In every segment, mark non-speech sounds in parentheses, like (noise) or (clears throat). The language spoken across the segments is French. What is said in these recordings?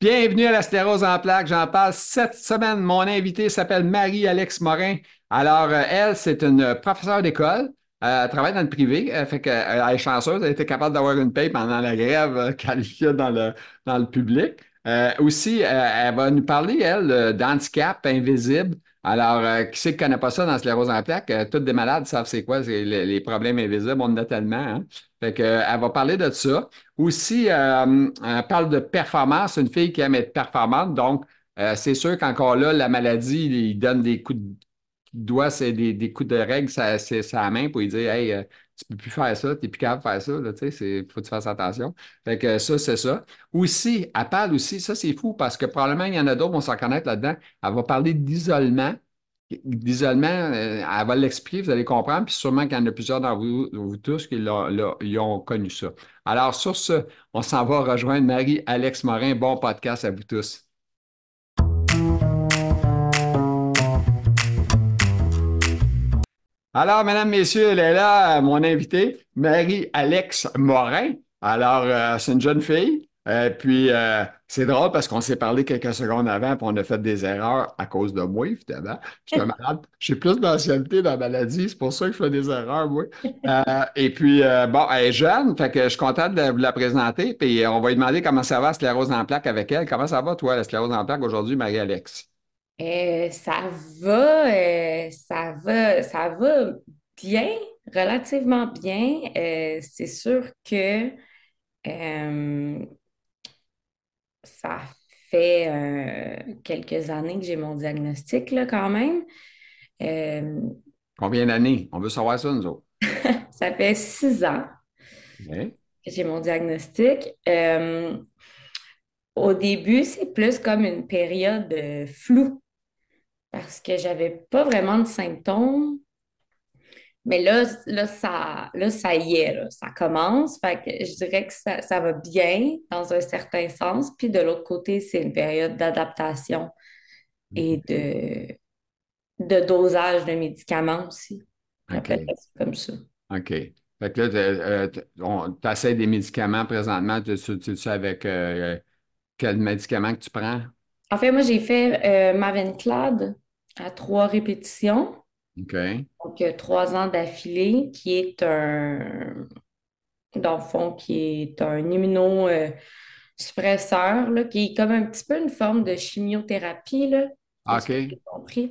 Bienvenue à la sclérose en plaques. J'en parle cette semaine. Mon invité s'appelle Marie-Alex Morin. Alors, euh, elle, c'est une professeure d'école. Euh, elle travaille dans le privé. Elle fait qu'elle est chanceuse. Elle était capable d'avoir une paye pendant la grève euh, (laughs) fait dans le, dans le public. aussi, elle va nous parler, elle, d'handicap invisible. Alors, qui c'est qui ne connaît pas ça dans sclérose en plaques? toutes des malades savent c'est quoi, c'est les, problèmes invisibles. On en a tellement. Hein? Fait que, elle va parler de ça. Aussi, euh, elle parle de performance. Une fille qui aime être performante. Donc, euh, c'est sûr qu'encore là, la maladie, il donne des coups de doigt, c'est des, coups de règle, c'est sa main pour lui dire Hey, euh, tu peux plus faire ça, tu n'es plus capable de faire ça, il faut que tu fasses attention. Fait que ça, c'est ça. Aussi, elle parle aussi, ça c'est fou parce que probablement il y en a d'autres vont s'en connaître là-dedans. Elle va parler d'isolement d'isolement, euh, elle va l'expliquer, vous allez comprendre, puis sûrement qu'il y en a plusieurs d'entre vous, tous qui ont, connu ça. Alors, sur ce, on s'en va rejoindre Marie-Alex Morin. Bon podcast à vous tous. Alors, mesdames, messieurs, elle est là, mon invité, Marie-Alex Morin. Alors, euh, c'est une jeune fille. Euh, puis, euh, c'est drôle parce qu'on s'est parlé quelques secondes avant, puis on a fait des erreurs à cause de moi, évidemment. Je suis (laughs) malade. J'ai plus d'ancienneté dans la maladie, c'est pour ça que je fais des erreurs, moi. Euh, et puis, bon, elle est jeune, fait que je suis content de vous la présenter, puis on va lui demander comment ça va, la sclérose en plaques avec elle. Comment ça va, toi, la sclérose en plaques aujourd'hui, Marie-Alex? ça va, ça va, ça va bien, relativement bien. c'est sûr que ça fait euh, quelques années que j'ai mon diagnostic, là, quand même. Euh, Combien d'années? On veut savoir ça, nous autres. (laughs) ça fait six ans que j'ai mon diagnostic. Euh, au début, c'est plus comme une période floue parce que j'avais pas vraiment de symptômes. Mais là, là, ça, là, ça y est, ça commence. Fait que je dirais que ça, va bien dans un certain sens. Puis de l'autre côté, c'est une période d'adaptation et de, de dosage de médicaments aussi. OK. comme ça. OK. Fait que là, euh, tu essaies des médicaments présentement. Tu sais avec euh, quel médicament que tu prends? En fait, moi, j'ai fait euh, Mavenclad à trois répétitions. Donc, trois ans d'affilée, qui est un, dans le fond, qui est un immunosuppresseur, là, qui est comme un petit peu une forme de chimiothérapie, là. OK. compris?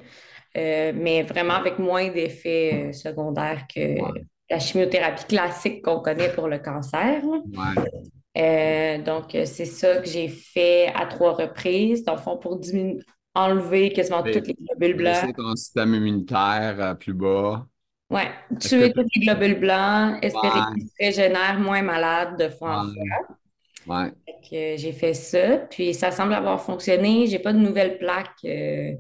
Euh, mais vraiment avec moins d'effets euh, secondaires que la chimiothérapie classique qu'on connaît pour le cancer. Euh, donc, c'est ça que j'ai fait à trois reprises, dans le fond, pour diminuer, enlever quasiment toutes les globules blancs. C'est ton système immunitaire euh, plus bas. Oui, tuer tous les globules blancs, espérer qu'ils se régénèrent moins malades de fois en fois. Ouais. J'ai fait ça, puis ça semble avoir fonctionné. J'ai pas de nouvelles plaques euh,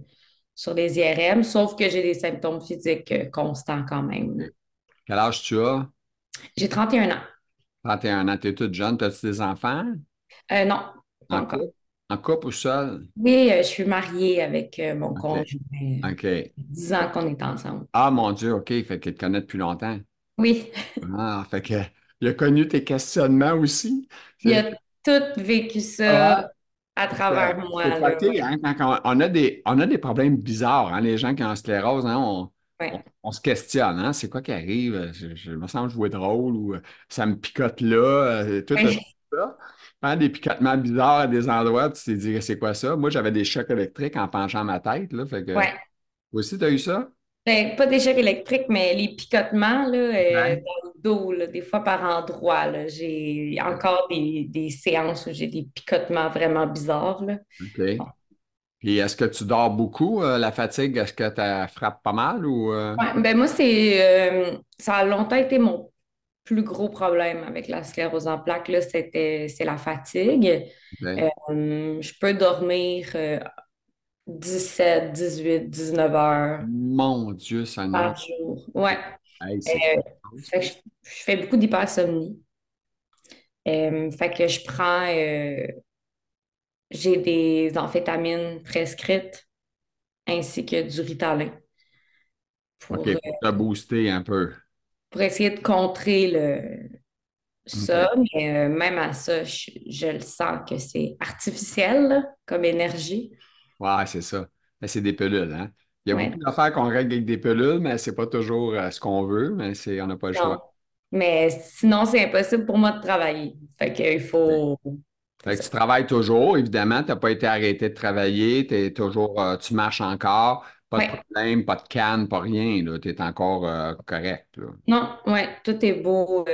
sur les IRM, sauf que j'ai des symptômes physiques euh, constants quand même. Quel âge tu as? J'ai 31 ans. 31 ans, tu es toute jeune. As-tu des enfants? non, pas encore? En couple ou seul? Oui, euh, je suis mariée avec euh, mon conjoint. OK. 10 ans qu'on est ensemble. Ah, mon Dieu, OK. Fait qu'il te connaît depuis longtemps. Oui. ah, fait que il a connu tes questionnements aussi. Il a tout vécu ça ah. à travers moi. Hein, on, a des, on a des problèmes bizarres, hein, les gens qui ont sclérose, hein, on, on, se questionne, hein, c'est quoi qui arrive? Je, me sens jouer drôle ou euh, ça me picote là, tout ça des picotements bizarres à des endroits, tu t'es dit, c'est quoi ça? Moi, j'avais des chocs électriques en penchant ma tête. Là, fait que... Ouais. Toi aussi, tu as eu ça? Ben, pas des chocs électriques, mais les picotements là, euh, dans le dos, des fois par endroit. J'ai encore des, séances où j'ai des picotements vraiment bizarres. Là. OK. Puis est-ce que tu dors beaucoup? Euh, la fatigue, est-ce que tu frappes pas mal? Ou, euh? ben moi, c'est ça a longtemps été mon plus gros problème avec la sclérose en plaques, c'était, c'est la fatigue. Euh, je peux dormir 17, 18, 19 heures. Mon Dieu, ça Par jour. Ouais. Euh, je, fais beaucoup d'hypersomnie. Euh, fait que je prends. j'ai des amphétamines prescrites ainsi que du Ritalin. Pour, OK, pour te booster un peu pour essayer de contrer le, ça, mais euh, même à ça, je, le sens que c'est artificiel comme énergie. Ouais, c'est ça. Mais c'est des pilules, hein? Il y a beaucoup d'affaires qu'on règle avec des pilules, mais c'est pas toujours euh, ce qu'on veut, mais c'est, on n'a pas le choix. Mais sinon, c'est impossible pour moi de travailler. Fait qu'il faut. Fait que tu travailles toujours, évidemment, tu n'as pas été arrêté de travailler, es toujours, euh, tu marches encore, pas de problème, pas de canne, pas rien, tu es encore euh, correct. Non, oui, tout est beau.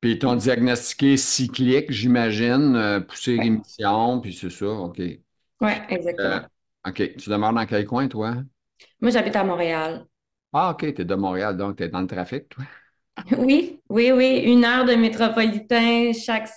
Puis ils t'ont diagnostiqué cyclique, j'imagine, poussée rémission, puis c'est ça, OK. Oui, exactement. OK. Tu demeures dans quel coin, toi? Moi, j'habite à Montréal. Ah, OK. Tu es de Montréal, donc tu es dans le trafic, toi? (laughs) Oui, oui, oui. Une heure de métropolitain chaque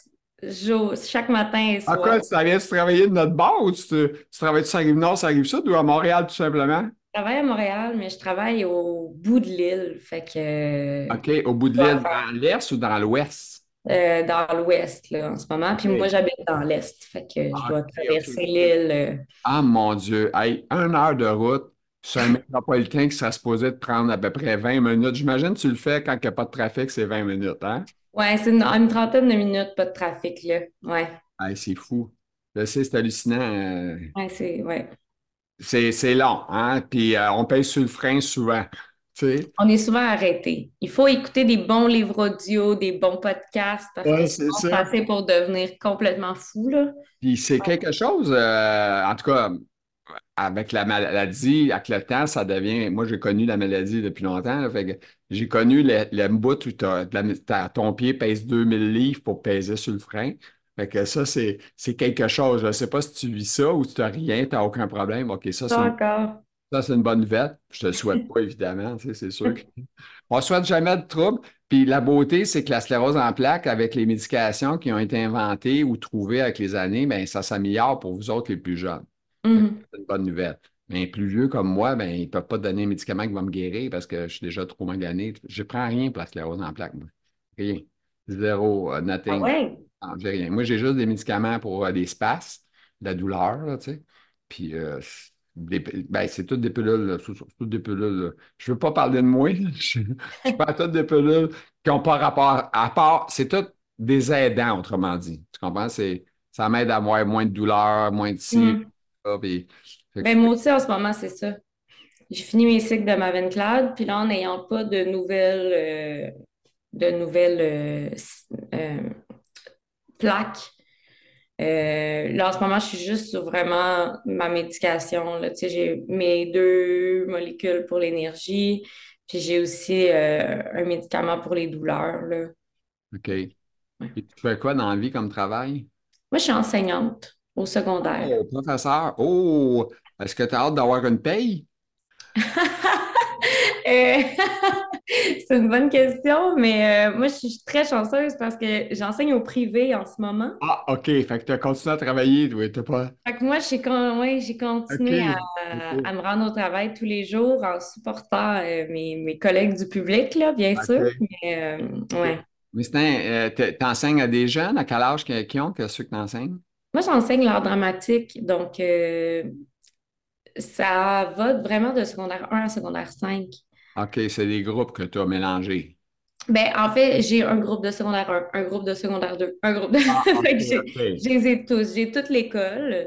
jour, chaque matin et soir. Ah, quoi? Tu travailles travailler de notre bord ou tu, tu travailles de Saint-Rive-Nord, Saint-Rive-Sud ou à Montréal, tout simplement? Je travaille à Montréal, mais je travaille au bout de l'île. Fait que. OK. Au bout de l'île, dans l'est ou dans l'ouest? Euh, dans l'ouest là, en ce moment. Puis moi, j'habite dans l'est. Fait que je ah, dois traverser l'île. Euh. Ah mon Dieu! Hey, une heure de route sur un métropolitain qui serait supposé te prendre à peu près 20 minutes. J'imagine que tu le fais quand il n'y a pas de trafic, c'est 20 minutes, hein? Ouais, c'est une, trentaine de minutes, pas de trafic, là. Ouais. Hey, c'est fou. Je sais, c'est hallucinant. Euh. Ouais, c'est. Ouais. C'est long, hein? Puis on paye sur le frein souvent. On est souvent arrêté. Il faut écouter des bons livres audio, des bons podcasts parce que c'est passé pour devenir complètement fou. Là. Puis c'est quelque chose, euh, en tout cas, avec la maladie, avec le temps, ça devient. Moi, j'ai connu la maladie depuis longtemps. j'ai connu le, bout où ton pied pèse 2000 livres pour peser sur le frein. Fait que ça, c'est quelque chose. Je ne sais pas si tu vis ça ou si tu n'as rien, tu n'as aucun problème. OK, ça, c'est. Encore. Ça, c'est une bonne nouvelle. Je te le souhaite pas, évidemment, c'est sûr. (laughs) On ne souhaite jamais de trouble. Puis la beauté, c'est que la sclérose en plaques, avec les médications qui ont été inventées ou trouvées avec les années, bien, ça s'améliore pour vous autres les plus jeunes. Mm-hmm. C'est une bonne nouvelle. Mais plus vieux comme moi, ben, ils ne peuvent pas donner un médicament qui va me guérir parce que je suis déjà trop magané. Je ne prends rien pour la sclérose en plaques. Rien. Zéro, uh, nothing. Ah j'ai rien. Moi, j'ai juste des médicaments pour des spasmes, la douleur, là, tu sais. Puis euh, ben, c'est toutes des pilules, toutes des pilules. Je ne veux pas parler de moi. (laughs) Je, je parle toutes des pilules qui n'ont pas rapport. À part, c'est toutes des aidants, autrement dit. Tu comprends? C'est, ça m'aide à avoir moins de douleur, moins de ci. Mm. Ben, moi aussi, en ce moment, c'est ça. J'ai fini mes cycles de Mavenclad, puis là, en n'ayant pas de nouvelles, euh, de nouvelles euh, euh, plaques euh, là, en ce moment, je suis juste sur vraiment ma médication. Là. Tu sais, j'ai mes deux molécules pour l'énergie, puis j'ai aussi un médicament pour les douleurs. Là. OK. Et tu fais quoi dans la vie comme travail? Moi, je suis enseignante au secondaire. Oh, professeur. Oh, est-ce que tu as hâte d'avoir une paye? (laughs) Euh, (laughs) c'est une bonne question, mais euh, moi, je suis très chanceuse parce que j'enseigne au privé en ce moment. Ah, OK. Fait que tu as continué à travailler, oui, t'as pas. Fait que moi, j'ai continué à, me rendre au travail tous les jours en supportant euh, mes, collègues du public, là, bien sûr. Mais, ouais. Mais tu enseignes à des jeunes, à quel âge qui ont, que ceux que tu enseignes? Moi, j'enseigne l'art dramatique, donc ça va vraiment de secondaire 1 à secondaire 5. OK, c'est des groupes que tu as mélangés. Ben, en fait, j'ai un groupe de secondaire 1, un groupe de secondaire 2, un groupe de. Ah, (laughs) je les ai tous. J'ai toute l'école.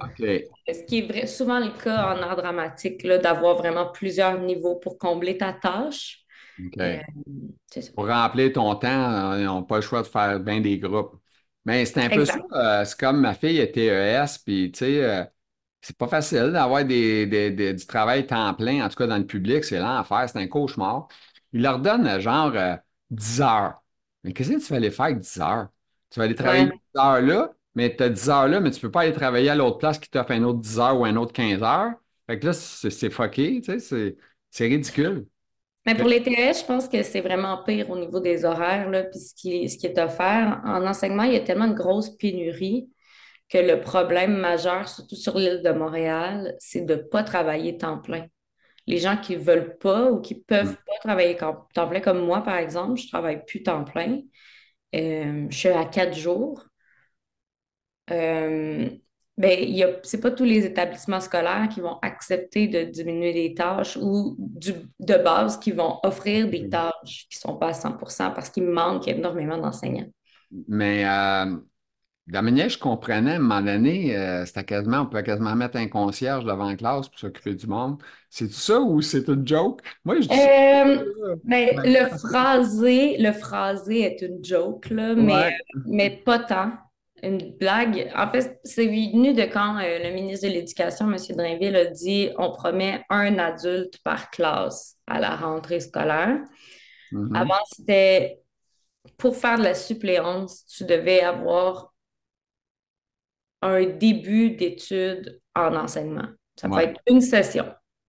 Ce qui est vrai, souvent le cas en art dramatique, d'avoir vraiment plusieurs niveaux pour combler ta tâche. Euh, pour remplir ton temps, ils n'ont pas le choix de faire bien des groupes. Mais c'est un peu ça. Euh, c'est comme ma fille était ES, puis tu sais, euh, c'est pas facile d'avoir des, du travail temps plein, en tout cas dans le public, c'est l'enfer, c'est un cauchemar. Il leur donne euh, genre 10 euh, heures. Mais qu'est-ce que tu vas aller faire avec 10 heures? Tu vas aller travailler 10 heures là, mais tu as 10 heures là, mais tu ne peux pas aller travailler à l'autre place qui t'offre un autre 10 heures ou un autre 15 heures. Fait que là, c'est fucké, tu sais, c'est ridicule. Mais pour les TES, je pense que c'est vraiment pire au niveau des horaires, là, puis ce qui, ce qui est offert. En enseignement, il y a tellement de grosses pénuries que le problème majeur, surtout sur l'île de Montréal, c'est de ne pas travailler temps plein. Les gens qui ne veulent pas ou qui ne peuvent mm. pas travailler temps plein, comme moi, par exemple, je ne travaille plus temps plein. Euh, je suis à quatre jours. Euh, Bien, ce n'est pas tous les établissements scolaires qui vont accepter de diminuer les tâches ou de base qui vont offrir des tâches qui ne sont pas à 100 parce qu'il manque énormément d'enseignants. Mais euh, de la manière que je comprenais, à un moment donné, euh, c'était quasiment, on pouvait quasiment mettre un concierge devant la classe pour s'occuper du monde. C'est ça ou c'est une joke? Moi, je dis euh, ben, le phrasé, le phrasé est une joke, là, mais, mais pas tant une blague. En fait, c'est venu de quand euh, le ministre de l'Éducation, M. Drainville, a dit on promet un adulte par classe à la rentrée scolaire. Mm-hmm. Avant, c'était pour faire de la suppléance, tu devais avoir un début d'études en enseignement. Ça peut être une session.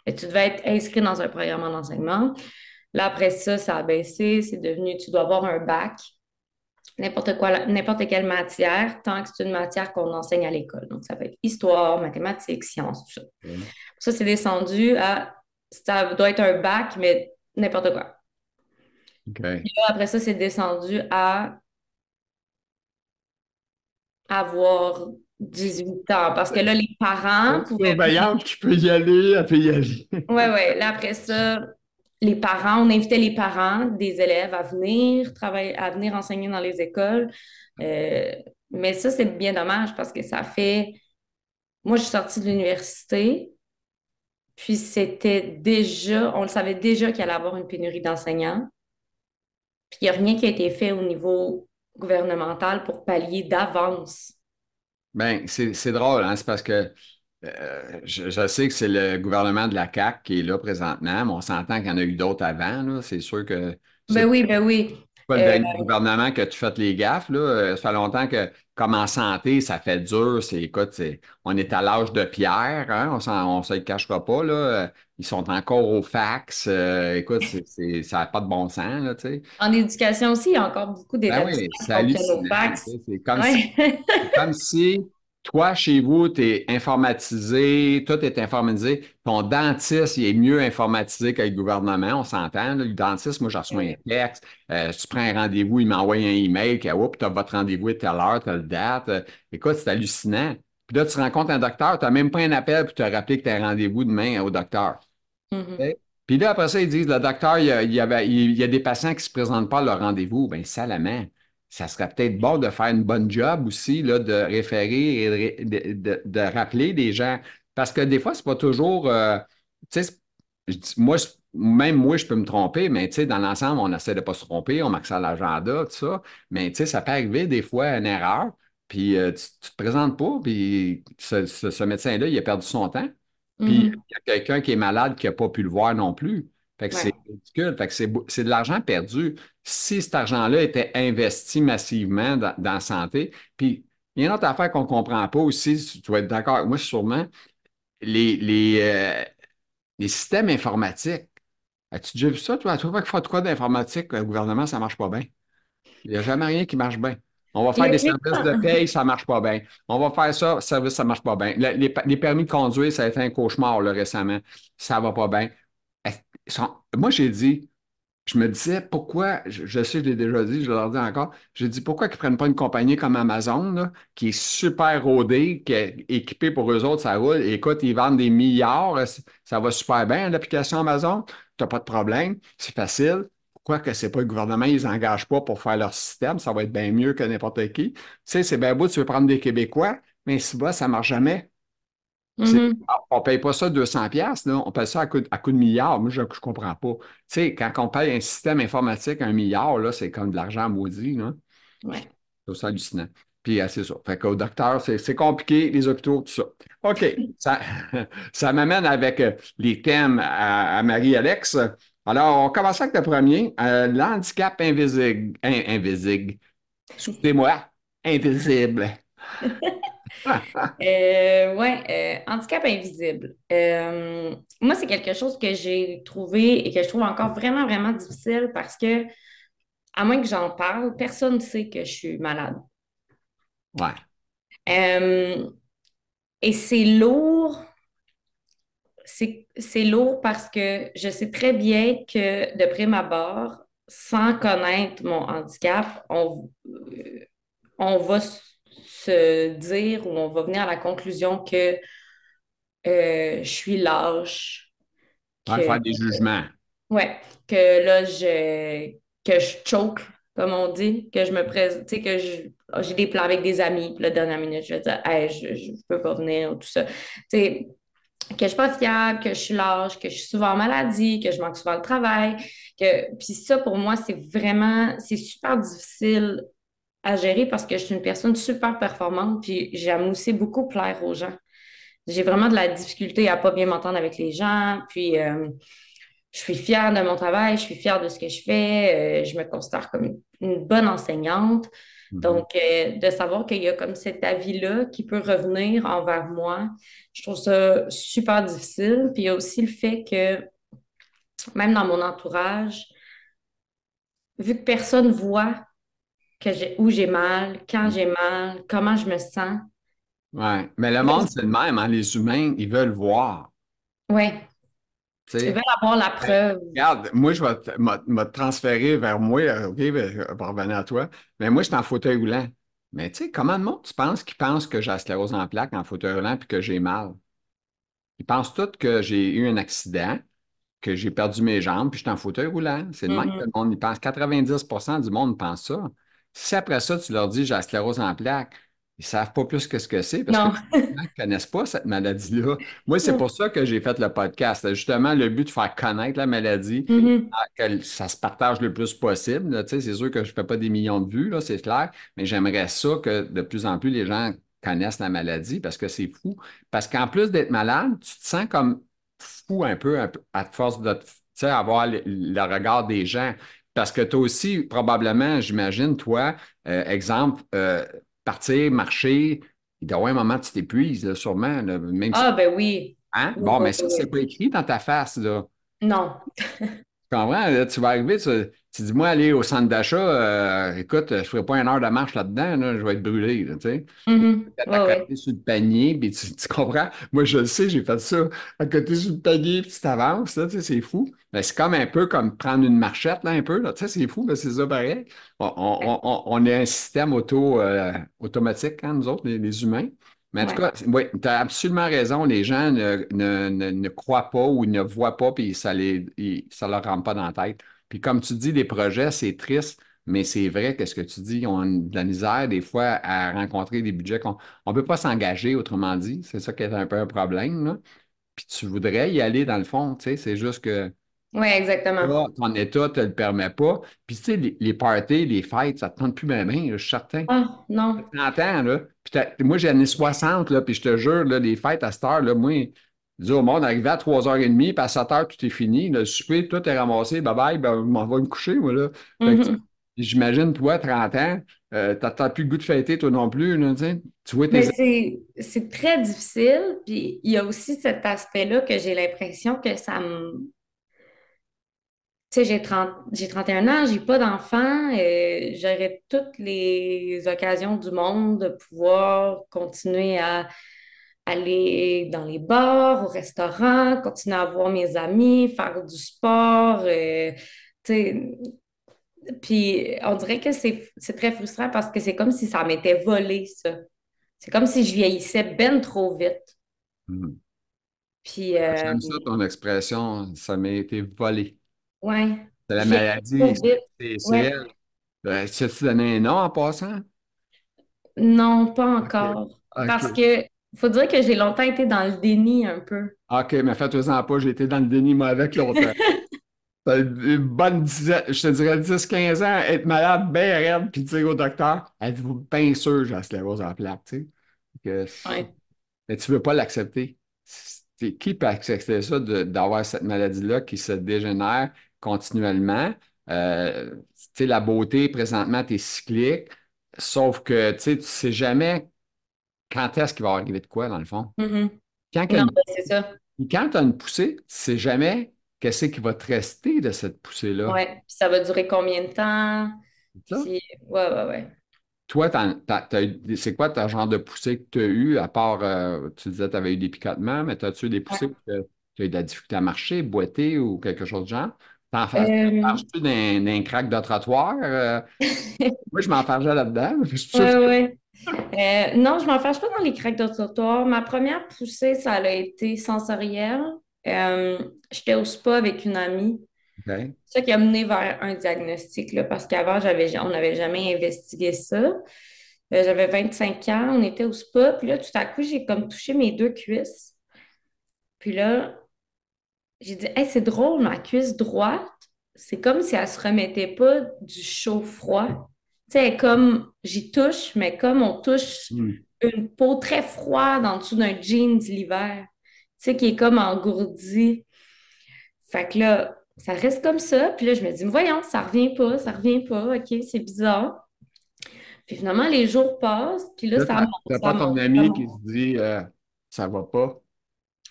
Et tu devais être inscrit dans un programme en enseignement. Là, après ça, ça a baissé. C'est devenu, tu dois avoir un bac n'importe quoi, n'importe quelle matière, tant que c'est une matière qu'on enseigne à l'école. Donc, ça peut être histoire, mathématiques, sciences, tout ça. Ça, c'est descendu à, ça doit être un bac, mais n'importe quoi. après ça, c'est descendu à avoir 18 ans. Parce que là, les parents. Pouvaient... qui peut y aller, elle peut y aller. oui, oui. Là, après ça, les parents, on invitait les parents des élèves à venir travailler, à venir enseigner dans les écoles. Euh, mais ça, c'est bien dommage parce que ça fait. Moi, je suis sortie de l'université, puis c'était déjà, on le savait déjà qu'il allait y avoir une pénurie d'enseignants. Puis il n'y a rien qui a été fait au niveau gouvernemental pour pallier d'avance. Bien, c'est drôle, hein? c'est parce que euh, je, sais que c'est le gouvernement de la CAQ qui est là présentement, mais on s'entend qu'il y en a eu d'autres avant. C'est sûr que. Ben oui, ben oui. pas le euh, gouvernement que tu fais les gaffes. Là. Euh, ça fait longtemps que, comme en santé, ça fait dur. C'est, écoute, on est à l'âge de pierre. Hein? On ne se le cachera pas. Là. Ils sont encore au fax. écoute, ça n'a pas de bon sens. Là, en éducation aussi, il y a encore beaucoup d'établissements ben oui, au fax. C'est comme, comme si toi, chez vous, tu es informatisé, tout est informatisé. Ton dentiste, il est mieux informatisé que le gouvernement, on s'entend. Le dentiste, moi, j'ai reçu un texte. Euh, tu prends un rendez-vous, il m'envoie un email, que tu as votre rendez-vous à telle heure, telle date. Euh, écoute, c'est hallucinant. Puis là, tu rencontres un docteur, tu n'as même pas un appel pour te rappeler que tu as un rendez-vous demain au docteur. Mm-hmm. Puis là, après ça, ils disent, le docteur, il y a, il y a, des patients qui ne se présentent pas à leur rendez-vous. Bien, salement ça serait peut-être bon de faire une bonne job aussi, là, de référer et de, rappeler des gens. Parce que des fois, c'est pas toujours. Euh, tu sais, moi, même moi, je peux me tromper, mais tu sais, dans l'ensemble, on essaie de ne pas se tromper, on marque ça à l'agenda, tout ça. Mais tu sais, ça peut arriver des fois une erreur, puis euh, tu, ne te présentes pas, puis ce, médecin-là, il a perdu son temps. Puis mm-hmm. il y a quelqu'un qui est malade qui n'a pas pu le voir non plus. Fait que c'est ridicule. Fait que c'est de l'argent perdu. Si cet argent-là était investi massivement dans, la santé, puis il y a une autre affaire qu'on ne comprend pas aussi, tu vas être d'accord avec moi sûrement, les, les, euh, les systèmes informatiques. As-tu déjà vu ça, toi? Tu vois qu'il faut quoi d'informatique, le gouvernement, ça ne marche pas bien. Il n'y a jamais rien qui marche bien. On va faire des services de paye, ça ne marche pas bien. On va faire ça, service, ça ne marche pas bien. Les, permis de conduire, ça a été un cauchemar récemment. Ça ne va pas bien moi, j'ai dit, je me disais pourquoi, je, sais, je l'ai déjà dit, je leur dis encore, j'ai dit pourquoi ils ne prennent pas une compagnie comme Amazon, qui est super rodée, qui est équipée pour eux autres, ça roule. écoute, ils vendent des milliards, ça va super bien, l'application Amazon, tu n'as pas de problème, c'est facile. Pourquoi que c'est pas le gouvernement, ils n'engagent pas pour faire leur système, ça va être bien mieux que n'importe qui. Tu sais, c'est bien beau, tu veux prendre des Québécois, mais si bas, ça ne marche jamais. Mm-hmm. On ne paye pas ça 200 pièces, on paye ça à coup, de milliards. Moi, je ne comprends pas. Tu sais, quand on paye un système informatique un milliard, là, c'est comme de l'argent maudit. Là. Ouais. C'est hallucinant. Puis, c'est ça. Fait qu'au docteur, c'est compliqué, les hôpitaux, tout ça. OK. (laughs) ça, (laughs) ça m'amène avec euh, les thèmes à, Marie-Alex. Alors, on commence avec le premier. Euh, l'handicap invisible. invisible. Soufflez-moi. Invisible. (laughs) (laughs) euh, oui, euh, handicap invisible. Euh, moi, c'est quelque chose que j'ai trouvé et que je trouve encore vraiment, vraiment difficile parce que, à moins que j'en parle, personne ne sait que je suis malade. Ouais. Euh, et c'est lourd. C'est lourd parce que je sais très bien que, de prime abord, sans connaître mon handicap, on, on va se dire ou on va venir à la conclusion que euh, je suis lâche. Que, faire des jugements. ouais, que là, je, que je choke, comme on dit, que je me présente, tu sais, que j'ai des plans avec des amis, puis la dernière minute, je vais dire, hey, je ne peux pas venir, tout ça. Tu sais, que je ne suis pas fiable, que je suis lâche, que je suis souvent en maladie, que je manque souvent le travail. Que... Puis ça, pour moi, c'est vraiment, c'est super difficile à gérer parce que je suis une personne super performante, puis j'aime aussi beaucoup plaire aux gens. J'ai vraiment de la difficulté à pas bien m'entendre avec les gens, puis euh, je suis fière de mon travail, je suis fière de ce que je fais, euh, je me considère comme une, bonne enseignante. Mm-hmm. Donc, euh, de savoir qu'il y a comme cet avis-là qui peut revenir envers moi, je trouve ça super difficile. Puis il y a aussi le fait que, même dans mon entourage, vu que personne voit que j'ai, où j'ai mal, quand j'ai mal, comment je me sens. Oui, mais le monde, c'est le même. Hein? Les humains, ils veulent voir. Oui. Ils veulent avoir la preuve. regarde, moi, je vais me transférer vers moi. OK, ben, je vais revenir à toi. Mais moi, je suis en fauteuil roulant. Mais tu sais, comment de monde tu penses qui pense que j'ai la sclérose en plaques en fauteuil roulant puis que j'ai mal? Ils pensent tous que j'ai eu un accident, que j'ai perdu mes jambes puis je suis en fauteuil roulant. C'est le même que le monde y pense. 90% du monde pense ça. Si après ça, tu leur dis j'ai la sclérose en plaques, ils ne savent pas plus que ce que c'est parce qu'ils ne connaissent pas cette maladie-là. Moi, c'est pour ça que j'ai fait le podcast. Justement, le but de faire connaître la maladie, mm-hmm. que ça se partage le plus possible. c'est sûr que je ne fais pas des millions de vues, c'est clair, mais j'aimerais ça que de plus en plus les gens connaissent la maladie parce que c'est fou. Parce qu'en plus d'être malade, tu te sens comme fou un peu, à force de avoir le, regard des gens. Parce que toi aussi, probablement, j'imagine, toi, euh, exemple, euh, partir, marcher, il doit y avoir un moment où tu t'épuises, sûrement. même ah, ben oui. Hein? bon, mais ça, c'est pas écrit dans ta face, là. Non. tu comprends? tu vas arriver, tu, tu dis, moi, aller au centre d'achat, euh, écoute, je ne ferai pas une heure de marche là-dedans, je vais être brûlé, tu sais. Mm à côté sur le panier, puis tu, comprends? Moi, je le sais, j'ai fait ça. À côté sur le panier, puis tu t'avances, tu sais, c'est fou. Mais c'est comme un peu comme prendre une marchette, là, un peu, tu sais, c'est fou, mais c'est ça pareil. On, on, on, est un système auto, euh, automatique, hein, nous autres, les, humains. Mais en tout cas, oui, tu as absolument raison. Les gens ne, ne, ne, croient pas ou ne voient pas, puis ça ne ça leur rentre pas dans la tête. Puis comme tu dis, les projets, c'est triste, mais c'est vrai que ce que tu dis, on a de la misère des fois à rencontrer des budgets qu'on ne peut pas s'engager, autrement dit. C'est ça qui est un peu un problème. Là. Puis tu voudrais y aller dans le fond, tu sais, c'est juste que. Oui, exactement. ton état ne te le permet pas. Puis, tu sais, les, parties, les fêtes, ça ne te tente plus ma main, je suis certain. Ah, non. 30 ans, là. Puis moi, j'ai années 60, là, puis je te jure, là, les fêtes à cette heure, là, moi, dis au monde, arrivé à 3h30, puis à 7h, tout est fini. Le souper, tout est ramassé, bye bye, ben, je m'en vais me coucher, moi, là. Mm-hmm. J'imagine, toi, 30 ans, euh, tu n'as plus le goût de fêter, toi non plus, là, tu vois tes... C'est très difficile, puis il y a aussi cet aspect-là que j'ai l'impression que ça me... Tu sais, j'ai 31 ans, j'ai pas d'enfant, et j'aurais toutes les occasions du monde de pouvoir continuer à aller dans les bars, au restaurant, continuer à voir mes amis, faire du sport. Euh, puis on dirait que c'est très frustrant parce que c'est comme si ça m'était volé, ça. C'est comme si je vieillissais ben trop vite. Hmm. Puis. Euh, J'aime ça ton expression, ça m'a été volé. Oui. C'est la maladie, c'est elle. Ben, tu donné un nom en passant? Non, pas encore. Parce que faut dire que j'ai longtemps été dans le déni un peu. OK, mais faites-en pas, j'ai été dans le déni, moi, avec longtemps. (laughs) une bonne dizaine, je te dirais 10-15 ans, être malade, bien raide, puis dire au docteur, êtes-vous bien sûr j'ai la sclérose en plaque, tu sais? Mais tu ne veux pas l'accepter. Qui peut accepter ça, d'avoir cette maladie-là qui se dégénère continuellement? Euh, tu sais, la beauté, présentement, tu es cyclique, sauf que tu ne sais jamais quand est-ce qu'il va arriver de quoi, dans le fond? Mm-hmm. Quand, ben. Quand tu as une poussée, tu ne sais jamais qu'est-ce qui va te rester de cette poussée-là. Oui, puis ça va durer combien de temps? Oui, oui, oui. Toi, c'est quoi ton genre de poussée que tu as eu, à part, euh, tu disais que tu avais eu des picotements, mais as-tu eu des poussées où tu as eu de la difficulté à marcher, boiter ou quelque chose de genre? T'en euh... tu d'un crack de trottoir? Euh, (laughs) moi, je m'enfargeais là-dedans. (laughs) Oui, oui. Euh, non, je m'en fâche pas dans les craques de trottoir. Ma première poussée, ça a été sensorielle. Euh, j'étais au spa avec une amie. C'est ça qui a mené vers un diagnostic, là, parce qu'avant, on n'avait jamais investigué ça. Euh, j'avais 25 ans, on était au spa, puis là, tout à coup, j'ai comme touché mes deux cuisses. Puis là, j'ai dit, hey, c'est drôle, ma cuisse droite, c'est comme si elle se remettait pas du chaud-froid. Tu sais, comme j'y touche, mais comme on touche hmm. une peau très froide en dessous d'un jeans l'hiver, tu sais, qui est comme engourdi. Fait que là, ça reste comme ça. Puis là, je me dis, voyons, ça revient pas, ça revient pas, OK, c'est bizarre. Puis finalement, les jours passent, puis là, ça monte. T'as pas ton ami qui se dit, euh, ça va pas?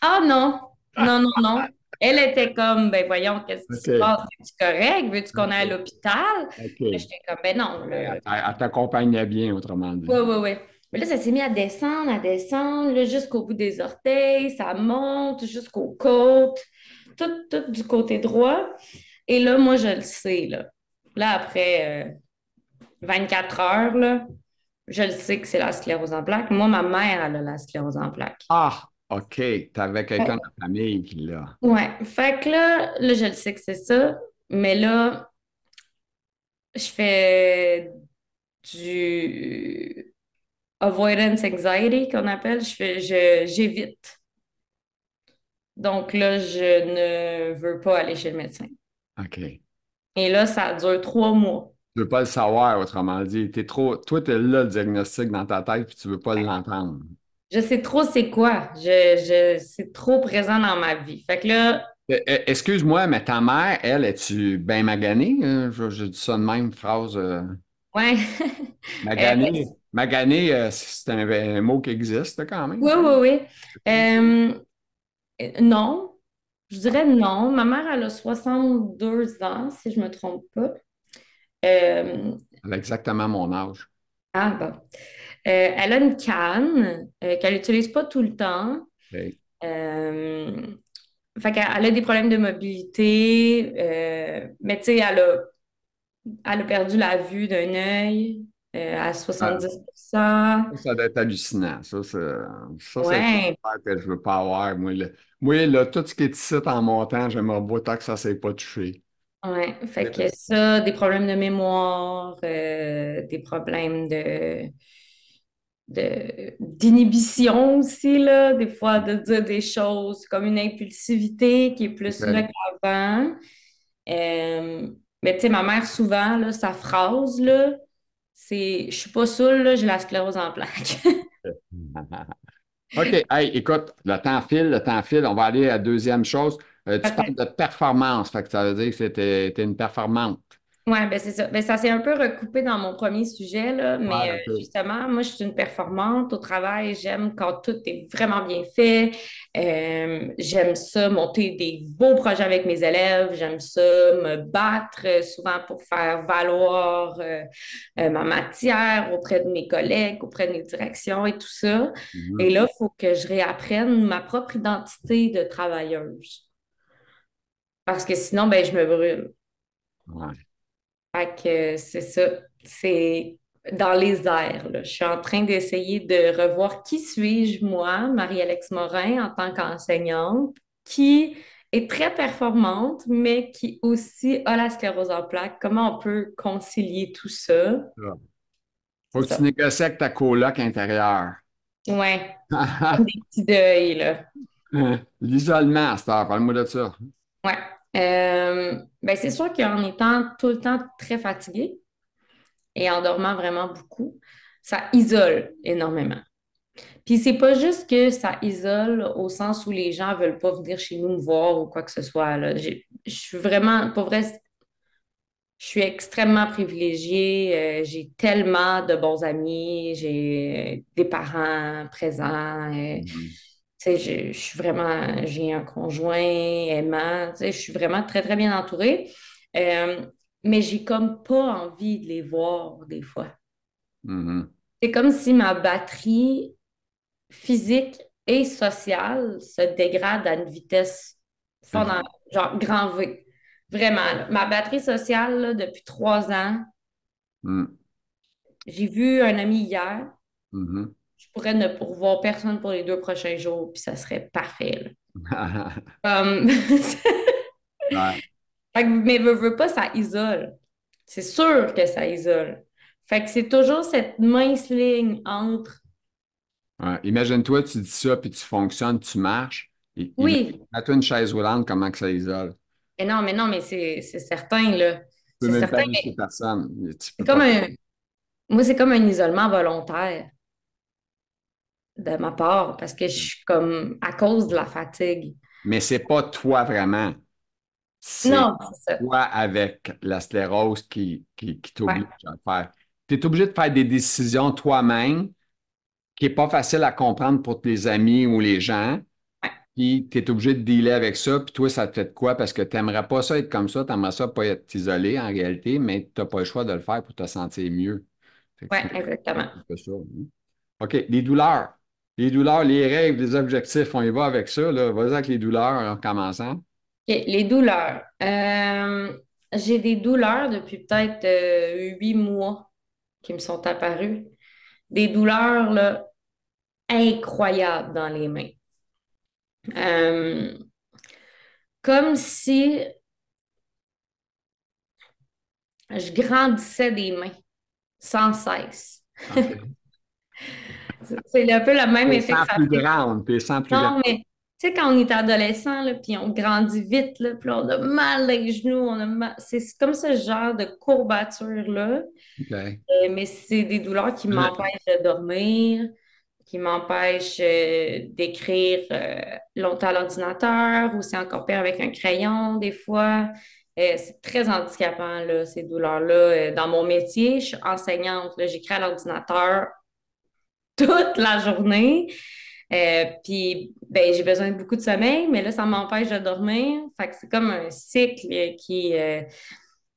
Ah non, non, non, non. Elle était comme, ben voyons, qu'est-ce qui se passe? Es-tu correct? Veux-tu qu'on aille à l'hôpital? J'étais comme, ben non. Elle, t'accompagnait bien, autrement dit. Oui, oui, oui. Mais là, ça s'est mis à descendre, à descendre, jusqu'au bout des orteils, ça monte jusqu'aux côtes, tout, tout du côté droit. Et là, moi, je le sais, là. Là, après 24 euh, heures, là, je le sais que c'est la sclérose en plaques. Moi, ma mère, elle a la sclérose en plaques. Ah, OK, tu avais quelqu'un de la famille qui l'a. Ouais, fait que là, là, je le sais que c'est ça, mais là, je fais du avoidance anxiety qu'on appelle. Je fais, je, j'évite. Donc là, je ne veux pas aller chez le médecin. OK. Et là, ça dure trois mois. Tu ne veux pas le savoir, autrement dit. Es trop... Toi, tu es là, le diagnostic dans ta tête, puis tu ne veux pas l'entendre je sais trop c'est quoi. Je, c'est trop présent dans ma vie. Fait que là. Euh, euh, excuse-moi, mais ta mère, elle, es-tu bien maganée? Euh, je, dis ça de même phrase. Ouais. (laughs) maganée. maganée, c'est un, mot qui existe quand même. Oui, oui, oui. non. Je dirais non. Ma mère, elle a 62 ans, si je ne me trompe pas. elle a exactement mon âge. Ah, bon. Euh, elle a une canne euh, qu'elle n'utilise pas tout le temps. Euh, fait qu'elle a des problèmes de mobilité, mais tu sais, elle a, elle a perdu la vue d'un œil à 70% Ça, doit être hallucinant. Ça, c'est ça, ouais. que je veux pas avoir. Moi, là, tout ce qui est ici en montant, j'aimerais beaucoup tant que ça ne s'est pas touché. Oui, fait que ça, des problèmes de mémoire, des problèmes de d'inhibition aussi, là, des fois de dire des choses comme une impulsivité qui est plus là qu'avant. Euh, mais tu sais, ma mère, souvent, là, sa phrase, là, c'est « je suis pas saoule, j'ai la sclérose en plaques (laughs) ». (laughs) OK. Hey, écoute, le temps file, le temps file. On va aller à la deuxième chose. Euh, tu parles de performance. Fait que ça veut dire que c'était une performante. Oui, ben c'est ça. Ben, ça s'est un peu recoupé dans mon premier sujet, là, mais euh, justement, moi, je suis une performante au travail. J'aime quand tout est vraiment bien fait. Euh, j'aime ça, monter des beaux projets avec mes élèves. J'aime ça, me battre euh, souvent pour faire valoir ma matière auprès de mes collègues, auprès de mes directions et tout ça. Mm-hmm. Et là, il faut que je réapprenne ma propre identité de travailleuse. Parce que sinon, ben, je me brûle. Ouais. Fait que c'est ça. C'est dans les airs. Je suis en train d'essayer de revoir qui suis-je, moi, Marie-Alex Morin, en tant qu'enseignante, qui est très performante, mais qui aussi a la sclérose en plaques. Comment on peut concilier tout ça? Faut que tu négocies avec ta coloc intérieure. Ouais. (laughs) Des petits deuils, là. L'isolement, parle-moi de ça. Ouais. Euh, ben c'est sûr qu'en étant tout le temps très fatigué et en dormant vraiment beaucoup, ça isole énormément. Puis c'est pas juste que ça isole au sens où les gens veulent pas venir chez nous me voir ou quoi que ce soit. Je suis vraiment, pour vrai, je suis extrêmement privilégiée. Euh, j'ai tellement de bons amis, j'ai des parents présents. Euh, mm-hmm je, suis vraiment, j'ai un conjoint aimant, je suis vraiment très, très bien entourée. Euh, mais j'ai comme pas envie de les voir des fois. Mm-hmm. C'est comme si ma batterie physique et sociale se dégrade à une vitesse fondamental, genre grand V. Vraiment. Ma batterie sociale, depuis trois ans, mm. j'ai vu un ami hier, Mm-hmm. Je pourrais ne pourvoir personne pour les deux prochains jours, puis ça serait parfait. um... (laughs) (laughs) mais veux, veux pas, ça isole. C'est sûr que ça isole. Fait que c'est toujours cette mince ligne entre. Imagine-toi, tu dis ça, puis tu fonctionnes, tu marches. oui. Mets-toi une chaise roulante, comment que ça isole? Mais non, mais non, mais c'est certain, là. Tu peux même certain, mais... personne. C'est comme un... Moi, c'est comme un isolement volontaire de ma part, parce que je suis comme à cause de la fatigue. Mais c'est pas toi vraiment. C'est toi avec la sclérose qui, qui, t'oblige à faire. Tu es obligé de faire des décisions toi-même qui n'est pas facile à comprendre pour tes amis ou les gens. Puis tu es obligé de dealer avec ça. Puis toi, ça te fait de quoi? Parce que tu n'aimerais pas ça être comme ça. Tu n'aimerais ça pas être isolé en réalité, mais tu n'as pas le choix de le faire pour te sentir mieux. Oui, exactement. Hein. OK, les douleurs. Les douleurs, les rêves, les objectifs, on y va avec ça. Vas-y avec les douleurs en commençant. Les douleurs. Euh, j'ai des douleurs depuis peut-être euh, huit mois qui me sont apparues. Des douleurs là, incroyables dans les mains. Euh, comme si je grandissais des mains sans cesse. (laughs) C'est un peu le même effet. Sans plus grande, puis sans plus non, mais tu sais, quand on est adolescent, là, puis on grandit vite, là, puis on a mal les genoux, on a C'est comme ce genre de courbature-là. Euh, mais c'est des douleurs qui m'empêchent de dormir, qui m'empêchent euh, d'écrire euh, longtemps à l'ordinateur, ou c'est encore pire avec un crayon, des fois. c'est très handicapant, là, ces douleurs-là. dans mon métier, je suis enseignante. J'écris à l'ordinateur toute la journée. Euh, puis, ben, j'ai besoin de beaucoup de sommeil, mais là, ça m'empêche de dormir. Fait que c'est comme un cycle qui, euh,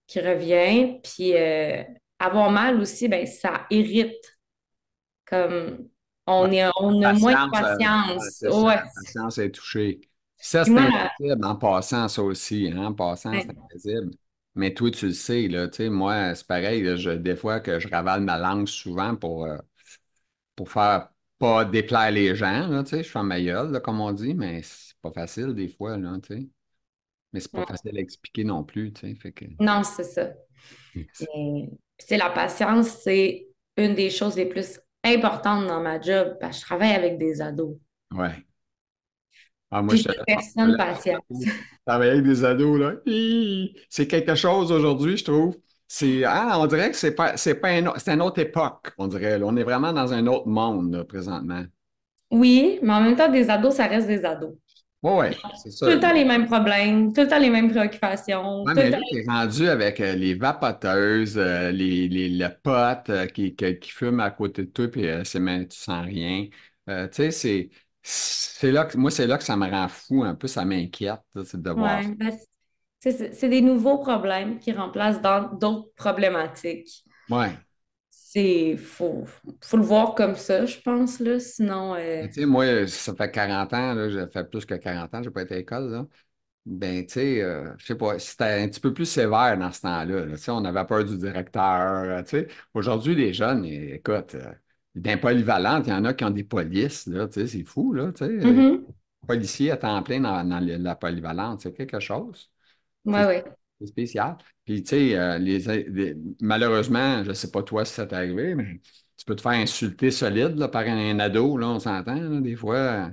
qui revient. Puis, euh, avoir mal aussi, ben, ça irrite. Comme, on, est, on a moins de patience. ouais. La patience est touchée. Ça, c'est invisible en passant, ça aussi. Hein, en passant, c'est invisible. Mais toi, tu le sais, là, tu sais, moi, c'est pareil. des fois que je ravale ma langue souvent pour, pour faire pas déplaire les gens, là, tu sais, je fais ma gueule, comme on dit, mais c'est pas facile des fois, là, tu sais. Mais c'est pas facile à expliquer non plus, tu sais. Fait que... Non, c'est ça. c'est la patience, c'est une des choses les plus importantes dans ma job, parce que je travaille avec des ados. Ouais. Ah, moi, je personne patiente. (laughs) Travailler avec des ados, là, c'est quelque chose aujourd'hui, je trouve. C'est, ah, on dirait que c'est pas, c'est pas un, c'est une autre époque, on dirait. On est vraiment dans un autre monde, présentement. Oui, mais en même temps, des ados, ça reste des ados. Oui, ouais, c'est ça. Tout le temps les mêmes problèmes, tout le temps les mêmes préoccupations. Ouais, mais là, rendu avec euh, les vapoteuses, euh, les, les, le pote euh, qui, qui, fume à côté de toi, puis c'est même, tu sens rien. tu sais, c'est, c'est là que, moi, c'est là que ça me rend fou un peu, ça m'inquiète, c'est de voir. Ben, c'est des nouveaux problèmes qui remplacent d'autres problématiques. Ouais. C'est faut, faut le voir comme ça, je pense, là. Sinon. Euh, tu sais, moi, ça fait 40 ans, là, j'ai fait plus que 40 ans, j'ai pas été à l'école, là. Ben, tu sais, euh, je sais pas, c'était un petit peu plus sévère dans ce temps-là. Tu sais, on avait peur du directeur. Euh, tu sais, aujourd'hui, les jeunes, écoute, d'un polyvalente, il y en a qui ont des polices, là. Tu sais, c'est fou, là. Tu sais, mm-hmm. policier à temps plein dans, dans la polyvalente, c'est quelque chose. Oui, oui. C'est spécial. Puis, tu sais, euh, malheureusement, je ne sais pas toi si ça t'est arrivé, mais tu peux te faire insulter solide là, par un, ado, là, on s'entend, des fois.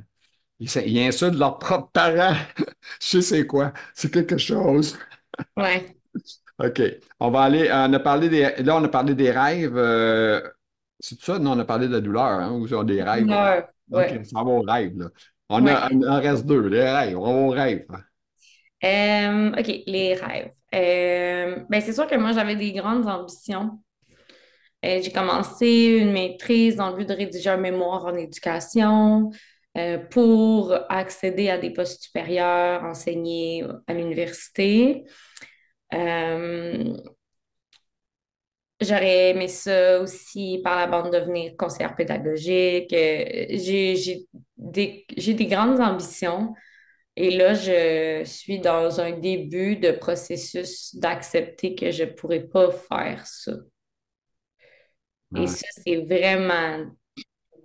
Ils, ils, insultent leurs propres parents. (laughs) je sais quoi. C'est quelque chose. Oui. (laughs) OK. On va aller. On a parlé des. Là, on a parlé des rêves. Euh, c'est ça? Non, on a parlé de la douleur, hein, ou des rêves. Douleur. OK, ça va aux rêves, là. On a, en reste deux, les rêves. On va aux rêves. Euh, OK, les rêves. Euh, ben, c'est sûr que moi, j'avais des grandes ambitions. Euh, j'ai commencé une maîtrise dans le but de rédiger un mémoire en éducation pour accéder à des postes supérieurs, enseigner à l'université. J'aurais aimé ça aussi par la bande devenir conseillère pédagogique. j'ai des, des grandes ambitions. Et là, je suis dans un début de processus d'accepter que je ne pourrais pas faire ça. Et ça, c'est vraiment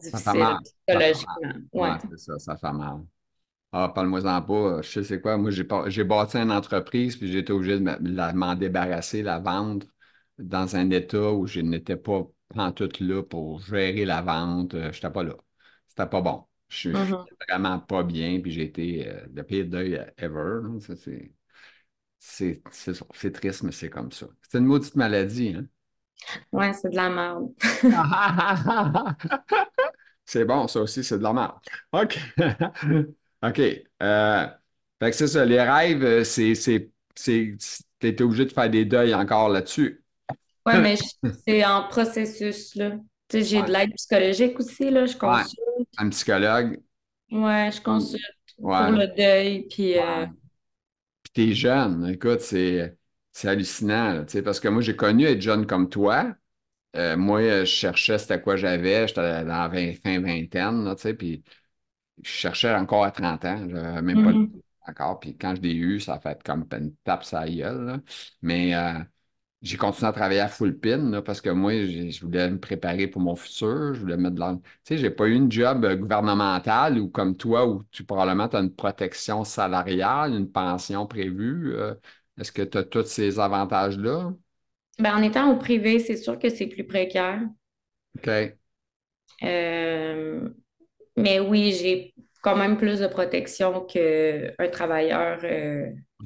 difficile psychologiquement. Ouais, c'est ça, ça fait mal. Ah, parle-moi-en pas. Je sais c'est quoi. Moi, j'ai bâti une entreprise, puis j'ai été obligé de m'en débarrasser, la vendre dans un état où je n'étais pas en tout là pour gérer la vente. Je n'étais pas là. C'était pas bon. Je suis mm-hmm. vraiment pas bien, puis j'ai été euh, le pire deuil ever. C'est triste, mais c'est comme ça. C'est une maudite maladie, hein? Ouais, c'est de la merde. (laughs) c'est bon, ça aussi, c'est de la merde. OK. (laughs) OK. Euh, fait que c'est ça, les rêves, euh, c'est. Tu es obligé de faire des deuils encore là-dessus. Oui, mais (laughs) c'est en processus, là. Tu sais, j'ai de l'aide psychologique aussi, là. Je consulte. Un psychologue? Ouais, je consulte pour le deuil. Puis. Euh... Puis t'es jeune. Écoute, c'est hallucinant, tu sais, parce que moi, j'ai connu être jeune comme toi. Euh, moi, je cherchais c'était quoi j'avais. J'étais dans la fin vingtaine, tu sais, puis je cherchais encore à 30 ans. Je même pas mm-hmm. encore. Puis quand je l'ai eu, ça a fait comme une tape sa gueule. Mais euh, j'ai continué à travailler à full pin parce que moi, je voulais me préparer pour mon futur. Je voulais mettre de l'argent. Tu sais, j'ai pas eu une job euh, gouvernementale ou comme toi où tu probablement as une protection salariale, une pension prévue. Euh. Est-ce que tu as tous ces avantages-là? Ben, en étant au privé, c'est sûr que c'est plus précaire. OK. Euh, mais oui, j'ai quand même plus de protection qu'un travailleur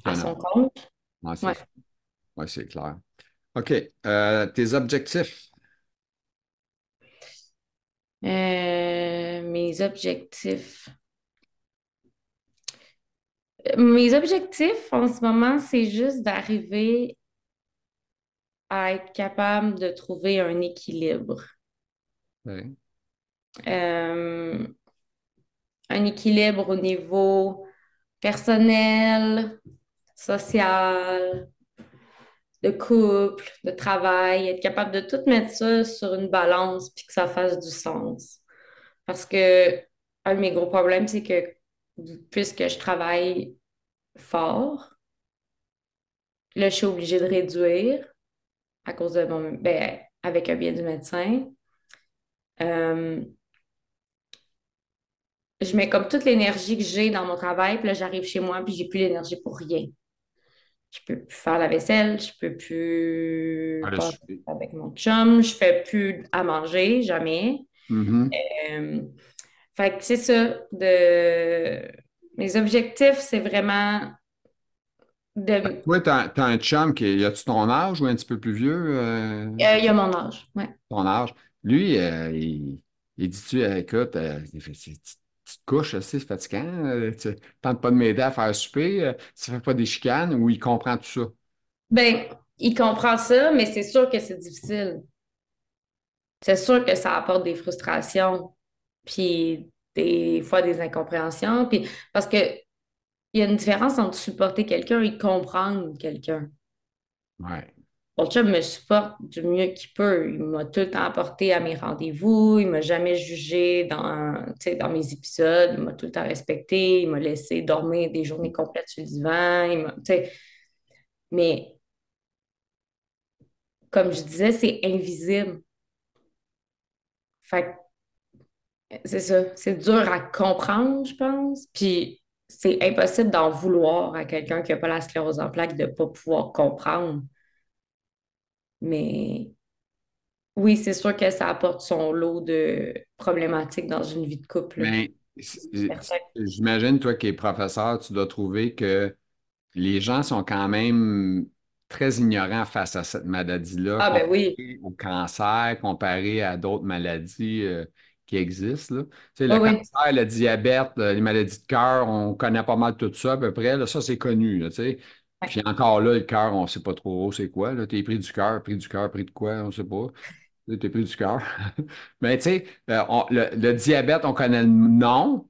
à son compte. Oui, c'est clair. OK. Euh, tes objectifs? Euh, mes objectifs. Mes objectifs en ce moment, c'est juste d'arriver à être capable de trouver un équilibre. Euh, un équilibre au niveau personnel, social, de couple, de travail, être capable de tout mettre ça sur une balance puis que ça fasse du sens. Parce que un de mes gros problèmes, c'est que puisque je travaille fort, là, je suis obligée de réduire à cause de mon. Ben, avec un bien du médecin. Euh, je mets comme toute l'énergie que j'ai dans mon travail, puis là, j'arrive chez moi, puis j'ai plus l'énergie pour rien je peux plus faire la vaisselle, je peux plus avec mon chum, je fais plus à manger, jamais. Euh, fait que c'est ça. De... Mes objectifs, c'est vraiment de. Toi, tu as, un chum qui. a tu ton âge ou un petit peu plus vieux? Euh? Euh, il a mon âge, oui. Ton âge. Lui, il, il dit-tu, écoute, tu te couches, c'est fatigant, euh, tu ne tentes pas de m'aider à faire souper, euh, tu ne fais pas des chicanes ou il comprend tout ça? Ben, il comprend ça, mais c'est sûr que c'est difficile. C'est sûr que ça apporte des frustrations, puis des fois des incompréhensions, puis parce que il y a une différence entre supporter quelqu'un et comprendre quelqu'un. Ouais. Mon me supporte du mieux qu'il peut. Il m'a tout le temps apporté à mes rendez-vous. Il m'a jamais jugé dans, dans mes épisodes. Il m'a tout le temps respecté. Il m'a laissé dormir des journées complètes sur le divan. Mais comme je disais, c'est invisible. Fait c'est ça. C'est dur à comprendre, je pense. Puis c'est impossible d'en vouloir à quelqu'un qui n'a pas la sclérose en plaques de ne pas pouvoir comprendre. Mais oui, c'est sûr que ça apporte son lot de problématiques dans une vie de couple. Mais j'imagine, toi qui es professeur, tu dois trouver que les gens sont quand même très ignorants face à cette maladie-là. Ah, ben oui. Au cancer, comparé à d'autres maladies euh, qui existent. Là. Tu sais, le cancer, le diabète, les maladies de cœur, on connaît pas mal tout ça à peu près. Là, ça, c'est connu. tu sais. Puis encore là, le cœur, on ne sait pas trop c'est quoi. Tu es pris du cœur, pris du cœur, pris de quoi, on ne sait pas. Tu es pris du cœur. (laughs) Mais tu sais, euh, le, diabète, on connaît le nom.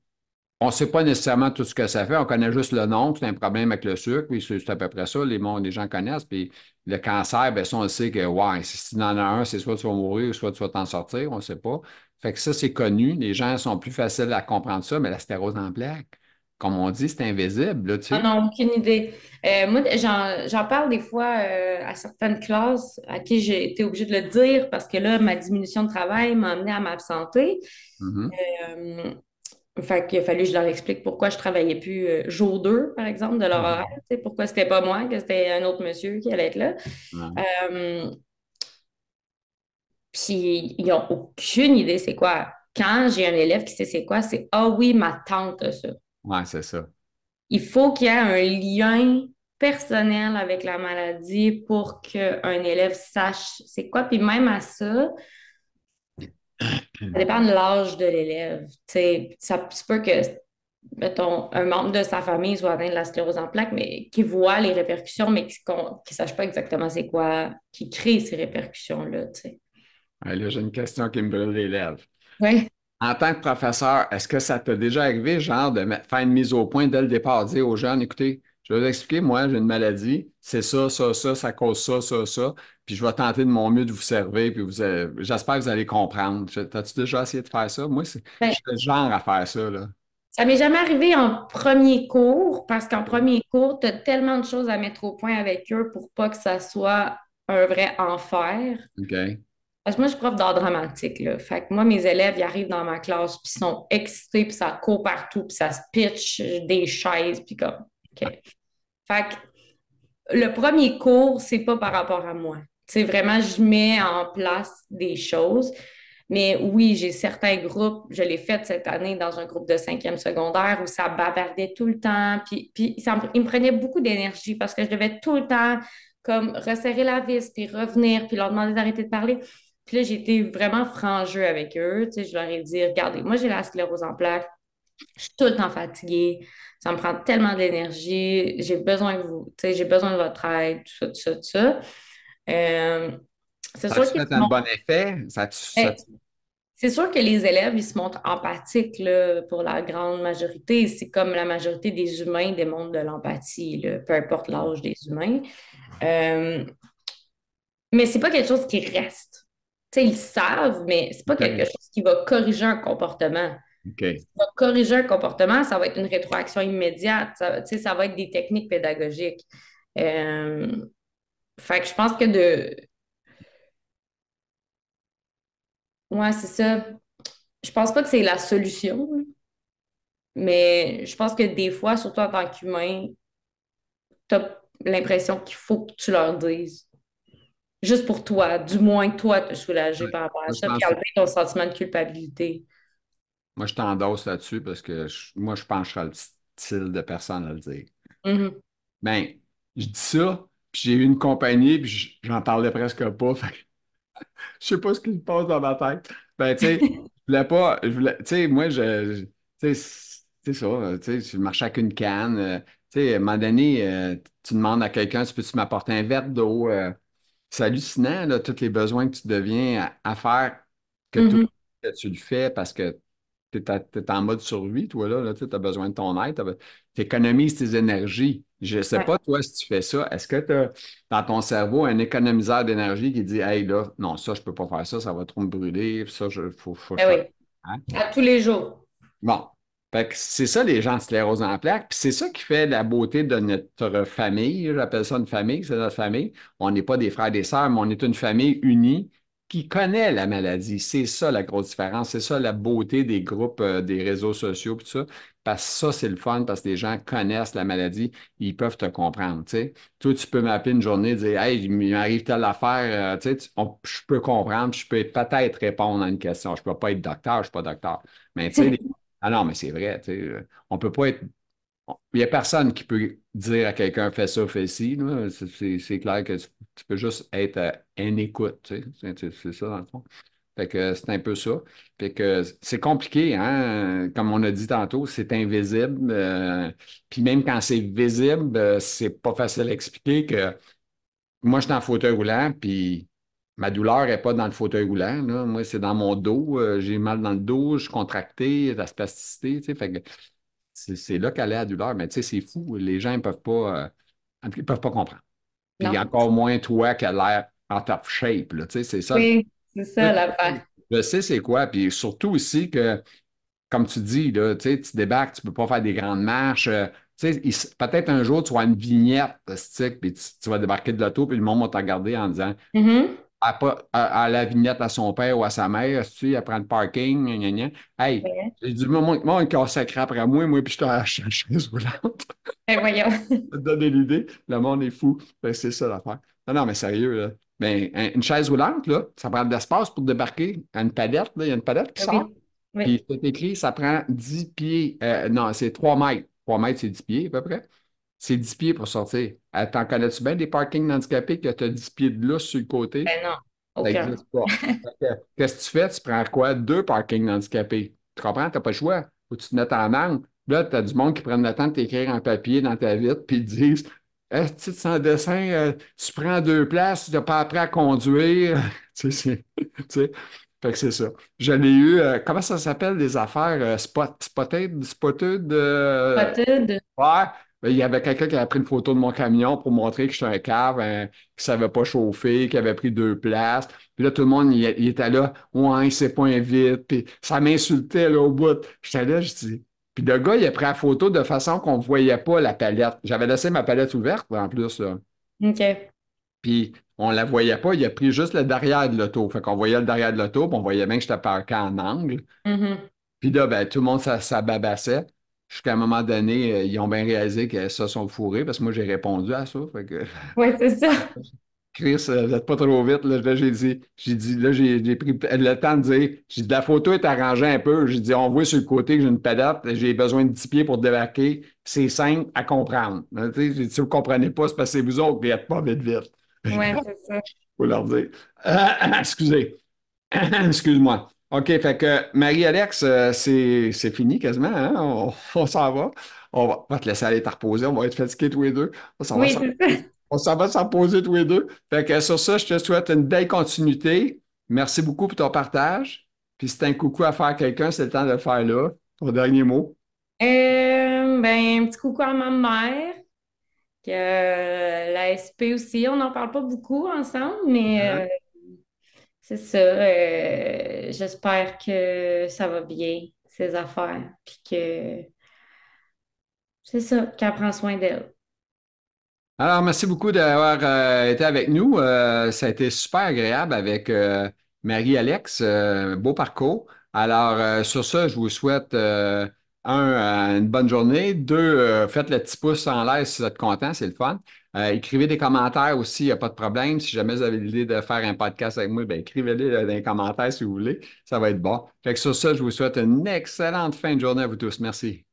On ne sait pas nécessairement tout ce que ça fait. On connaît juste le nom, c'est un problème avec le sucre. Puis c'est à peu près ça. Les, gens connaissent. Puis le cancer, ben ça, on sait que, ouais, si tu en as un, c'est soit tu vas mourir, soit tu vas t'en sortir. On ne sait pas. Fait que ça, c'est connu. Les gens sont plus faciles à comprendre ça, mais la stérose en plaque. Comme on dit, c'est invisible, tu sais. Ah non, aucune idée. Euh, moi, j'en parle des fois euh, à certaines classes à qui j'ai été obligée de le dire parce que là, ma diminution de travail m'a amené à m'absenter. Euh, fait qu'il a fallu que je leur explique pourquoi je travaillais plus jour 2, par exemple, de leur mm-hmm. horaire. Pourquoi c'était pas moi, que c'était un autre monsieur qui allait être là. Puis ils n'ont aucune idée c'est quoi. Quand j'ai un élève qui sait c'est quoi, c'est Ah oui, ma tante a ça. Ouais, c'est ça. Il faut qu'il y ait un lien personnel avec la maladie pour qu'un élève sache c'est quoi. Puis même à ça, ça dépend de l'âge de l'élève. Ça se peut que, mettons, un membre de sa famille soit atteint de la sclérose en plaques, mais qui voit les répercussions, mais qui ne sache pas exactement c'est quoi qui crée ces répercussions-là. là, j'ai une question qui me brûle les lèvres. Oui. En tant que professeur, est-ce que ça t'a déjà arrivé, genre, de faire une mise au point dès le départ, dire aux jeunes, écoutez, je vais vous expliquer, moi, j'ai une maladie, c'est ça, ça, ça, ça cause ça, ça, ça, puis je vais tenter de mon mieux de vous servir, puis vous, j'espère que vous allez comprendre. T'as-tu déjà essayé de faire ça? Moi, c'est, ben je suis le genre à faire ça, là. Ça m'est jamais arrivé en premier cours, parce qu'en premier cours, tu as tellement de choses à mettre au point avec eux pour pas que ça soit un vrai enfer. OK. Parce que moi, je suis prof d'art dramatique. Là. Fait que moi, mes élèves, ils arrivent dans ma classe, puis ils sont excités, puis ça court partout, puis ça se pitch des chaises, puis comme. OK. Fait que le premier cours, c'est pas par rapport à moi. C'est vraiment, je mets en place des choses. Mais oui, j'ai certains groupes, je l'ai fait cette année dans un groupe de cinquième secondaire où ça bavardait tout le temps. Puis, puis ça, il me prenait beaucoup d'énergie parce que je devais tout le temps comme resserrer la vis, puis revenir, puis leur demander d'arrêter de parler. Puis là, j'ai été vraiment frangeux avec eux. Tu sais, je leur ai dit, regardez, moi, j'ai la sclérose en plaques. Je suis tout le temps fatiguée. Ça me prend tellement d'énergie. J'ai besoin de vous. Tu sais, j'ai besoin de votre aide, tout ça, tout ça, tout ça. Euh, c'est sûr que. un bon effet? Eh, c'est sûr que les élèves, ils se montrent empathiques là, pour la grande majorité. C'est comme la majorité des humains démontrent de l'empathie, peu importe l'âge des humains. Euh, mais c'est pas quelque chose qui reste ils savent, mais c'est pas quelque chose qui va corriger un comportement. va corriger un comportement, ça va être une rétroaction immédiate. Ça, ça va être des techniques pédagogiques. Euh, fait que je pense que de. Ouais, c'est ça. Je pense pas que c'est la solution, mais je pense que des fois, surtout en tant qu'humain, tu as l'impression qu'il faut que tu leur dises juste pour toi, du moins toi te soulager par rapport à ça, puis enlever ton sentiment de culpabilité. Moi, je t'endosse là-dessus parce que moi, je pense que je serais le style de personne à le dire. Mm Ben, je dis ça, puis j'ai eu une compagnie, puis j'en parlais presque pas. (laughs) Fait je sais pas ce qui se passe dans ma tête. Ben, tu sais, (laughs) je voulais pas. tu sais, moi, je. tu sais, c'est ça. Tu sais, je marchais avec une canne. Euh, tu sais, à un moment donné, euh, tu demandes à quelqu'un, tu peux-tu m'apporter un verre d'eau? Euh, c'est hallucinant, là, tous les besoins que tu deviens à, faire, que, mm-hmm. tu le fais parce que tu es, en mode survie, toi, là, tu as besoin de ton aide, tu économises tes énergies. Je ne sais pas, toi, si tu fais ça, est-ce que tu as dans ton cerveau un économiseur d'énergie qui dit Hey, là, non, ça, je ne peux pas faire ça, ça va trop me brûler, ça, il faut, faut eh oui. Hein? À tous les jours. Bon, c'est ça les gens de sclérose en plaques. Puis c'est ça qui fait la beauté de notre famille. J'appelle ça une famille, c'est notre famille. On n'est pas des frères et des sœurs, mais on est une famille unie qui connaît la maladie. C'est ça la grosse différence. C'est ça la beauté des groupes, euh, des réseaux sociaux, tout ça. Parce que ça, c'est le fun, parce que les gens connaissent la maladie, ils peuvent te comprendre. sais. Toi, tu peux m'appeler une journée et dire Hey, il m'arrive telle affaire, euh, sais, je peux comprendre, je peux peut-être répondre à une question. Je ne peux pas être docteur, je ne suis pas docteur. Mais tu sais, (laughs) Ah non, mais c'est vrai, tu sais, on peut pas être. Il n'y a personne qui peut dire à quelqu'un fais ça, fais ci. C'est clair que tu, peux juste être en écoute, tu sais. C'est ça dans le fond. Fait que c'est un peu ça. Fait que c'est compliqué, hein? Comme on a dit tantôt, c'est invisible. Euh, puis même quand c'est visible, euh, c'est pas facile à expliquer que moi, je suis en fauteuil roulant, puis Ma douleur n'est pas dans le fauteuil roulant. Moi, c'est dans mon dos. Euh, j'ai mal dans le dos, je suis contracté, la spasticité. Fait c'est là qu'elle est la douleur. Mais tu sais, c'est fou. Les gens ne peuvent pas, euh, peuvent pas comprendre. Puis encore moins toi qui a l'air en top shape. c'est ça. Oui, c'est ça la Je sais c'est quoi. Puis surtout aussi que comme tu dis, là, tu débarques, tu ne peux pas faire des grandes marches. Euh, peut-être un jour, tu vas une vignette, puis tu, vas débarquer de l'auto, puis le monde va te regarder en disant mm-hmm. À, la vignette à son père ou à sa mère, tu elle prend le parking, gna, gna, Hey, j'ai dit, moi, moi, un consacré après moi, moi, puis je te la chaise roulante. Ben, voyons. (laughs) te donner l'idée. Le monde est fou. c'est ça l'affaire. Non, non, mais sérieux, là. Ben, une chaise roulante, là, ça prend de l'espace pour débarquer. Une palette, là, il y a une palette qui sort. Puis c'est écrit, ça prend 10 pieds. Euh, non, c'est 3 mètres. 3 mètres, c'est 10 pieds à peu près. C'est 10 pieds pour sortir. Euh, t'en connais-tu bien des parkings handicapés que tu as 10 pieds de lousse sur le côté? Ben non. Ça n'existe pas. (laughs) Qu'est-ce que tu fais? Tu prends quoi? Deux parkings handicapés. Tu comprends? Tu n'as pas le choix. Faut que tu te mettes en angle. Là, tu as du monde qui prennent le temps de t'écrire en papier dans ta vitre, puis ils disent est-ce que sans dessin, euh, tu prends deux places, tu n'as pas appris à conduire. (laughs) (laughs) tu sais, fait que c'est ça. Je l'ai eu, euh, comment ça s'appelle, les affaires euh, spot, spotted, spotted? spotted. Ouais. Ben, il y avait quelqu'un qui avait pris une photo de mon camion pour montrer que j'étais un cave, hein, qui ne savait pas chauffer, qui avait pris deux places. Puis là, tout le monde, il, était là, ouais, c'est pas vite. Puis ça m'insultait là, au bout. J'étais là, je dis, puis le gars, il a pris la photo de façon qu'on ne voyait pas la palette. J'avais laissé ma palette ouverte en plus. OK. Puis on ne la voyait pas, il a pris juste le derrière de l'auto. Fait qu'on voyait le derrière de l'auto, puis on voyait bien que j'étais parqué en angle. Mm-hmm. Puis là, ben, tout le monde s'ababassait. Jusqu'à un moment donné, euh, ils ont bien réalisé que ça sont fourrés parce que moi, j'ai répondu à ça. Que... Oui, c'est ça. (laughs) Chris, euh, vous n'êtes pas trop vite. Là, j'ai dit, j'ai dit, là, j'ai pris le temps de dire, j'ai dit, la photo est arrangée un peu. J'ai dit, on voit sur le côté que j'ai une palette, j'ai besoin de 10 pieds pour débarquer. C'est simple à comprendre. si vous ne comprenez pas, c'est parce que c'est vous autres qui n'êtes pas vite vite. Oui, (laughs) c'est ça. Faut leur dire. (clears throat) excusez. (clears throat) Excuse-moi. OK, fait que Marie-Alex, euh, c'est fini quasiment. Hein? On, s'en va. On va, te laisser aller te reposer. On va être fatigués tous les deux. On s'en oui, va. On s'en va s'en poser tous les deux. Fait que sur ça, je te souhaite une belle continuité. Merci beaucoup pour ton partage. Puis si un coucou à faire à quelqu'un, c'est le temps de le faire là. Ton dernier mot. Euh, ben, un petit coucou à ma mère. Que, euh, la SP aussi, on n'en parle pas beaucoup ensemble, mais euh, c'est ça. J'espère que ça va bien, ses affaires. Puis que c'est ça, qu'elle prend soin d'elle. Alors, merci beaucoup d'avoir euh, été avec nous. Euh, ça a été super agréable avec euh, Marie-Alex. beau parcours. Alors, sur ça, je vous souhaite, un, une bonne journée. Deux, faites le petit pouce en l'air si vous êtes content, c'est le fun. Écrivez des commentaires aussi, il n'y a pas de problème. Si jamais vous avez l'idée de faire un podcast avec moi, ben, écrivez-les dans les commentaires si vous voulez. Ça va être bon. Fait que sur ça, je vous souhaite une excellente fin de journée à vous tous. Merci.